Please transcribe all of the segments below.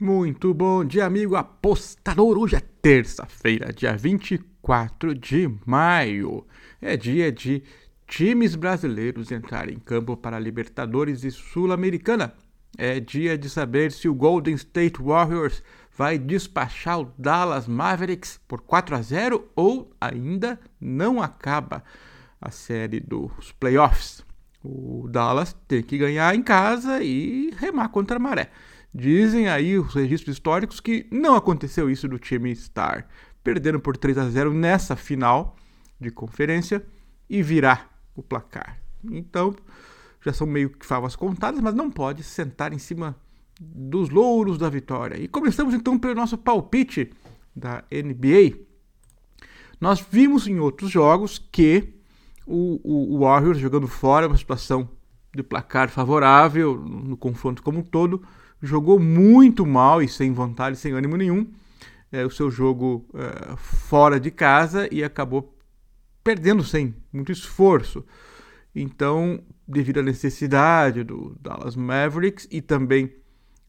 Muito bom dia, amigo apostador. Hoje é terça-feira, dia 24 de maio. É dia de times brasileiros entrarem em campo para Libertadores e Sul-Americana. É dia de saber se o Golden State Warriors vai despachar o Dallas Mavericks por 4 a 0 ou ainda não acaba a série dos playoffs. O Dallas tem que ganhar em casa e remar contra a maré. Dizem aí os registros históricos que não aconteceu isso do time estar perdendo por 3 a 0 nessa final de conferência e virar o placar. Então, já são meio que favas contadas, mas não pode sentar em cima dos louros da vitória. E começamos então pelo nosso palpite da NBA. Nós vimos em outros jogos que o, o, o Warriors jogando fora, uma situação de placar favorável no confronto como um todo, jogou muito mal e sem vontade, sem ânimo nenhum, é, o seu jogo é, fora de casa e acabou perdendo sem muito esforço. Então, devido à necessidade do Dallas Mavericks e também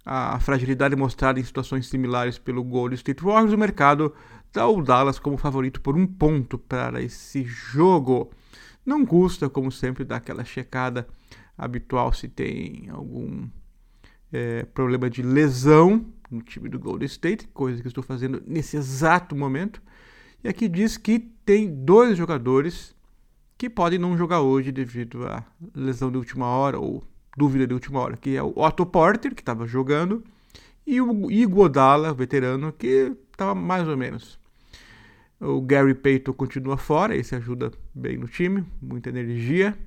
a fragilidade mostrada em situações similares pelo Golden State Warriors, o mercado dá o Dallas como favorito por um ponto para esse jogo. Não custa, como sempre, dar aquela checada habitual se tem algum é, problema de lesão no time do Golden State, coisa que estou fazendo nesse exato momento. E aqui diz que tem dois jogadores que podem não jogar hoje devido à lesão de última hora ou dúvida de última hora, que é o Otto Porter, que estava jogando, e o Iguodala, veterano, que estava mais ou menos. O Gary Payton continua fora, esse ajuda bem no time, muita energia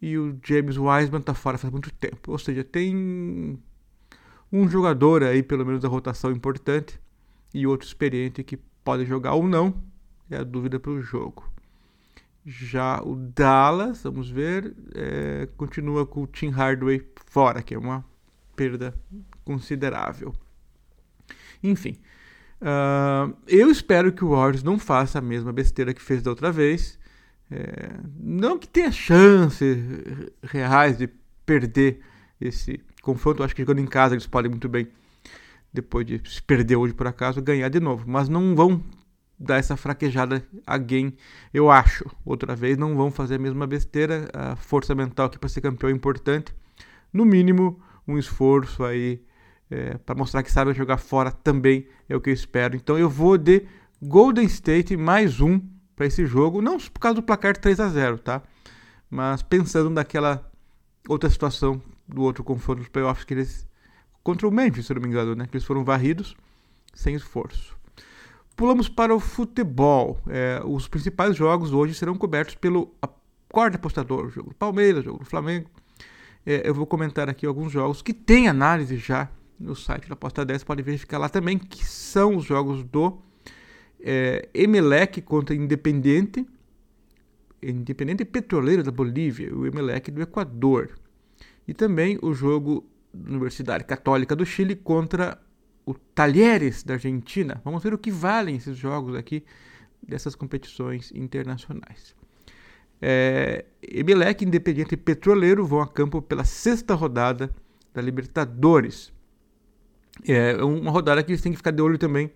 e o James Wiseman está fora faz muito tempo. Ou seja, tem um jogador aí, pelo menos da rotação importante, e outro experiente que pode jogar ou não. É a dúvida para o jogo. Já o Dallas, vamos ver, é, continua com o Tim Hardaway fora, que é uma perda considerável. Enfim, uh, eu espero que o Warriors não faça a mesma besteira que fez da outra vez é, não que tenha chances reais de perder esse confronto. Eu acho que jogando em casa eles podem muito bem, depois de se perder hoje por acaso, ganhar de novo. Mas não vão dar essa fraquejada a alguém, eu acho. Outra vez, não vão fazer a mesma besteira. A força mental aqui para ser campeão é importante. No mínimo, um esforço aí é, para mostrar que sabe jogar fora também é o que eu espero. Então eu vou de Golden State mais um para esse jogo, não por causa do placar 3 a 0 tá? Mas pensando naquela outra situação do outro confronto dos playoffs que eles. Contra o Memphis, se não me engano, né? Que eles foram varridos sem esforço. Pulamos para o futebol. É, os principais jogos hoje serão cobertos pelo quarto apostador, o jogo do Palmeiras, o jogo do Flamengo. É, eu vou comentar aqui alguns jogos que tem análise já no site da Aposta 10, pode verificar lá também, que são os jogos do é, Emelec contra Independente, Independente Petroleiro da Bolívia, o Emelec do Equador. E também o jogo Universidade Católica do Chile contra o Talheres da Argentina. Vamos ver o que valem esses jogos aqui dessas competições internacionais. É, Emelec Independente Petroleiro vão a campo pela sexta rodada da Libertadores. É uma rodada que eles têm que ficar de olho também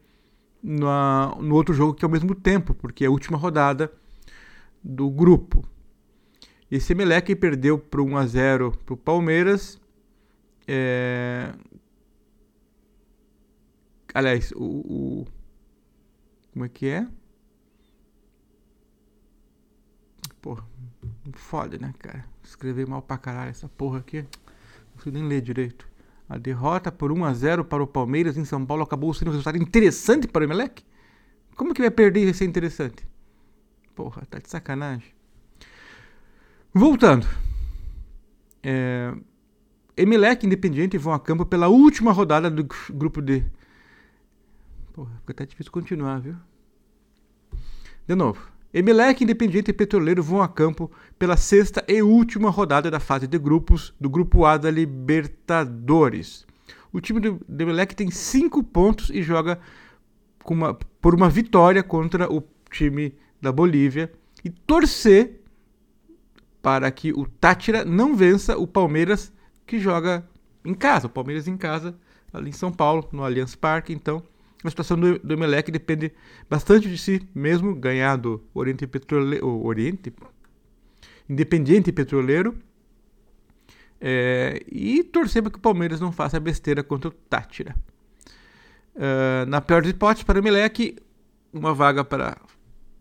na, no outro jogo que é ao mesmo tempo, porque é a última rodada do grupo. Esse Emelec perdeu por 1 a 0 para o Palmeiras. É... Aliás, o, o, Como é que é? Porra, foda, né, cara? Escrevi mal pra caralho essa porra aqui. Não consigo nem ler direito. A derrota por 1 a 0 para o Palmeiras em São Paulo acabou sendo um resultado interessante para o Emelec? Como que vai perder e ser interessante? Porra, tá de sacanagem. Voltando. É, Emelec e Independiente vão a campo pela última rodada do grupo D. Porra, fica até difícil continuar, viu? De novo. Emelec, Independiente e Petroleiro vão a campo pela sexta e última rodada da fase de grupos do Grupo A da Libertadores. O time do Emelec tem cinco pontos e joga uma, por uma vitória contra o time da Bolívia e torcer para que o Tátira não vença o Palmeiras que joga em casa. O Palmeiras em casa ali em São Paulo, no Allianz Parque. Então, a situação do, do Emelec depende bastante de si mesmo, ganhar do Oriente Petroleiro, Oriente Independiente Petroleiro é, e torcer para que o Palmeiras não faça besteira contra o Tátira. Uh, na pior das hipóteses, para o Emelec, uma vaga para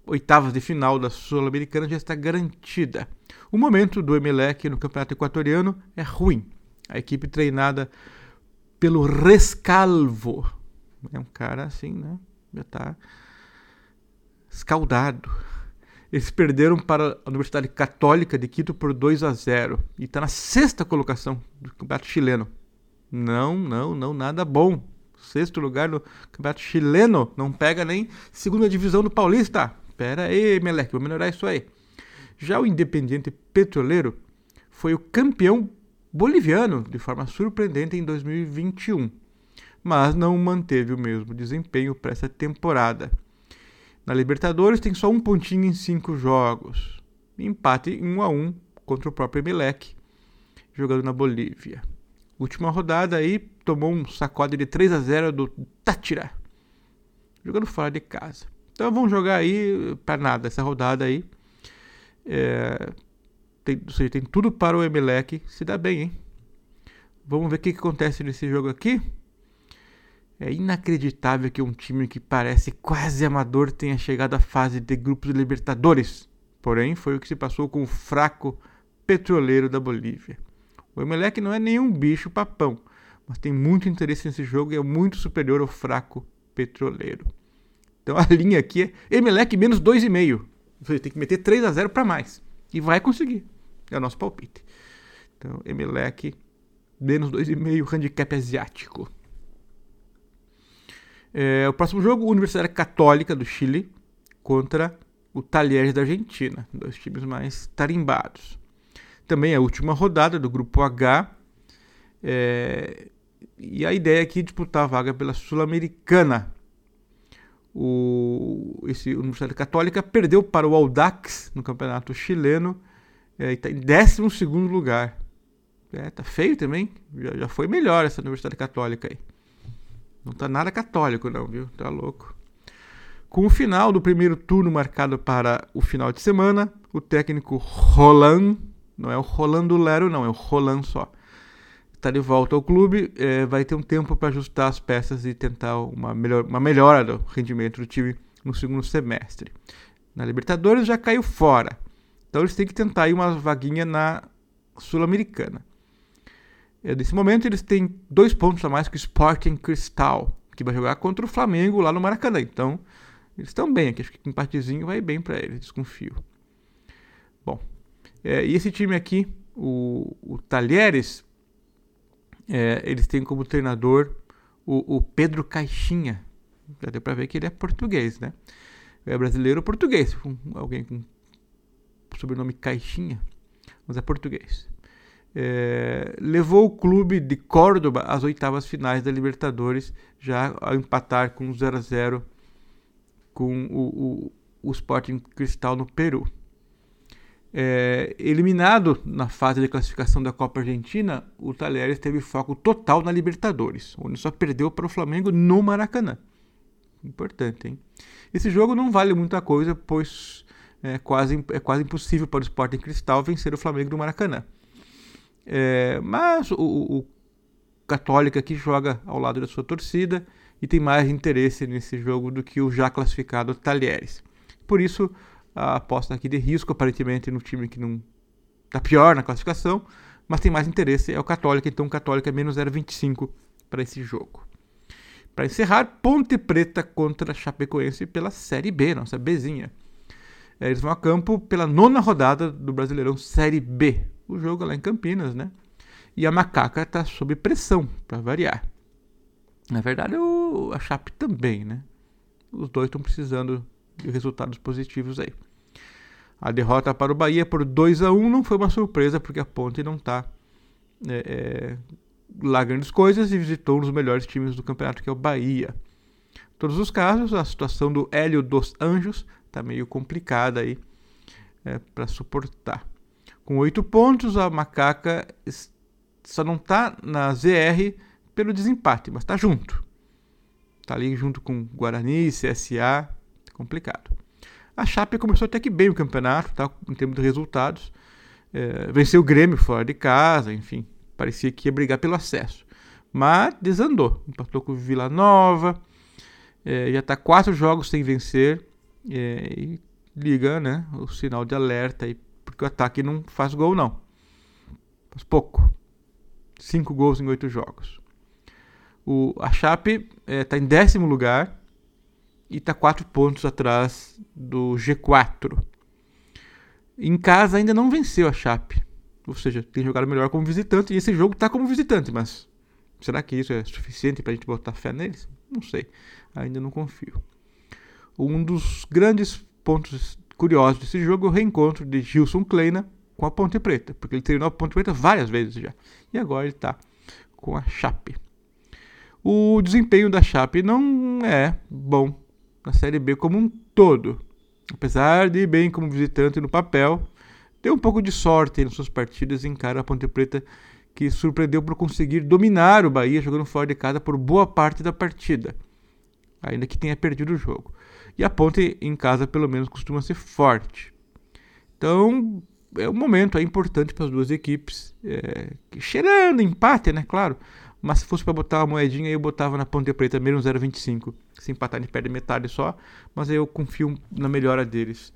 oitavas de final da Sul-Americana já está garantida. O momento do Emelec no Campeonato Equatoriano é ruim. A equipe treinada pelo Rescalvo é um cara assim, né? Já está escaldado. Eles perderam para a Universidade Católica de Quito por 2 a 0 e está na sexta colocação do Campeonato Chileno. Não, não, não, nada bom. Sexto lugar no Campeonato Chileno, não pega nem segunda divisão do Paulista. Pera aí, Meleque, vou melhorar isso aí. Já o Independiente Petroleiro foi o campeão boliviano de forma surpreendente em 2021, mas não manteve o mesmo desempenho para essa temporada. Na Libertadores tem só um pontinho em cinco jogos. Empate em 1 a 1 contra o próprio Emelec, jogando na Bolívia. Última rodada aí, tomou um sacode de 3 a 0 do Tátira, jogando fora de casa. Então vamos jogar aí para nada essa rodada aí. É, tem, ou seja, tem tudo para o Emelec se dar bem, hein? Vamos ver o que, que acontece nesse jogo aqui. É inacreditável que um time que parece quase amador tenha chegado à fase de grupos de Libertadores. Porém, foi o que se passou com o fraco petroleiro da Bolívia. O Emelec não é nenhum bicho papão, mas tem muito interesse nesse jogo e é muito superior ao fraco petroleiro. Então a linha aqui é Emelec menos 2,5. Você tem que meter 3 a 0 para mais. E vai conseguir. É o nosso palpite. Então, Emelec menos 2,5, handicap asiático. É, o próximo jogo, Universidade Católica do Chile contra o Talheres da Argentina, dois times mais tarimbados. Também a última rodada do Grupo H. É, e a ideia aqui é disputar a vaga pela Sul-Americana. O, esse Universidade Católica perdeu para o Audax no campeonato chileno é, está em 12 lugar. É, tá feio também. Já, já foi melhor essa Universidade Católica aí. Não tá nada católico, não, viu? Tá louco. Com o final do primeiro turno marcado para o final de semana, o técnico Roland, não é o Rolando Lero, não, é o Roland só, está de volta ao clube, é, vai ter um tempo para ajustar as peças e tentar uma, melhor, uma melhora do rendimento do time no segundo semestre. Na Libertadores já caiu fora, então eles têm que tentar aí uma vaguinha na Sul-Americana. É, nesse momento eles têm dois pontos a mais que o Sporting Cristal, que vai jogar contra o Flamengo lá no Maracanã. Então, eles estão bem aqui. Acho que um empatezinho vai bem para eles, desconfio. Bom, é, e esse time aqui, o, o Talheres, é, eles têm como treinador o, o, Pedro Caixinha. Já deu para ver que ele é português, né? É brasileiro ou português. alguém com sobrenome Caixinha, mas é português é, levou o clube de Córdoba às oitavas finais da Libertadores, já ao empatar com 0 a 0 com o, o, o Sporting Cristal no Peru. É, eliminado na fase de classificação da Copa Argentina, o Talheres teve foco total na Libertadores, onde só perdeu para o Flamengo no Maracanã. Importante, hein? Esse jogo não vale muita coisa, pois é quase, é quase impossível para o Sporting Cristal vencer o Flamengo no Maracanã. É, mas o, o Católica aqui joga ao lado da sua torcida e tem mais interesse nesse jogo do que o já classificado Talheres. Por isso, a aposta aqui de risco, aparentemente, no time que não está pior na classificação, mas tem mais interesse é o Católica, então o Católica é menos 0,25 para esse jogo. Para encerrar, Ponte Preta contra Chapecoense pela Série B, nossa Bzinha. É, eles vão a campo pela nona rodada do Brasileirão Série B o jogo lá em Campinas, né? E a Macaca está sob pressão, para variar. Na verdade, o, a Chape também, né? Os dois estão precisando de resultados positivos aí. A derrota para o Bahia por 2 a 1 não foi uma surpresa, porque a Ponte não está é, é, lá grandes coisas e visitou um dos melhores times do campeonato, que é o Bahia. Em todos os casos, a situação do Hélio dos Anjos está meio complicada aí é, para suportar. Com oito pontos, a Macaca só não está na ZR pelo desempate, mas está junto. Está ali junto com Guarani, CSA, complicado. A Chape começou até que bem o campeonato, tá, em termos de resultados. É, venceu o Grêmio fora de casa, enfim, parecia que ia brigar pelo acesso. Mas desandou, empatou com o Vila Nova, é, já está quatro jogos sem vencer é, e liga né, o sinal de alerta aí, porque o ataque não faz gol não. Faz pouco. Cinco gols em oito jogos. O, a Chape está é, tá em décimo lugar e está quatro pontos atrás do G4. Em casa ainda não venceu a Chape. Ou seja, tem jogado melhor como visitante. E esse jogo está como visitante, mas será que isso é suficiente para a gente botar fé neles? Não sei. Ainda não confio. Um dos grandes pontos curiosos desse jogo o reencontro de Gilson Kleina com a Ponte Preta, porque ele treinou a Ponte Preta várias vezes já. E agora ele está com a Chape. O desempenho da Chape não é bom na Série B como um todo. Apesar de ir bem como visitante no papel, deu um pouco de sorte nas suas partidas e encara a Ponte Preta que surpreendeu por conseguir dominar o Bahia jogando fora de casa por boa parte da partida, ainda que tenha perdido o jogo. E a Ponte em casa pelo menos costuma ser forte. Então é um momento é importante para as duas equipes, é, cheirando empate, né? Claro, mas se fosse para botar uma moedinha, eu botava na Ponte Preta menos 0,25. Se empatar, ele perde metade só. Mas eu confio na melhora deles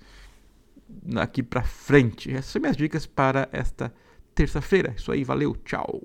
aqui para frente. Essas são minhas dicas para esta terça-feira. Isso aí, valeu, tchau.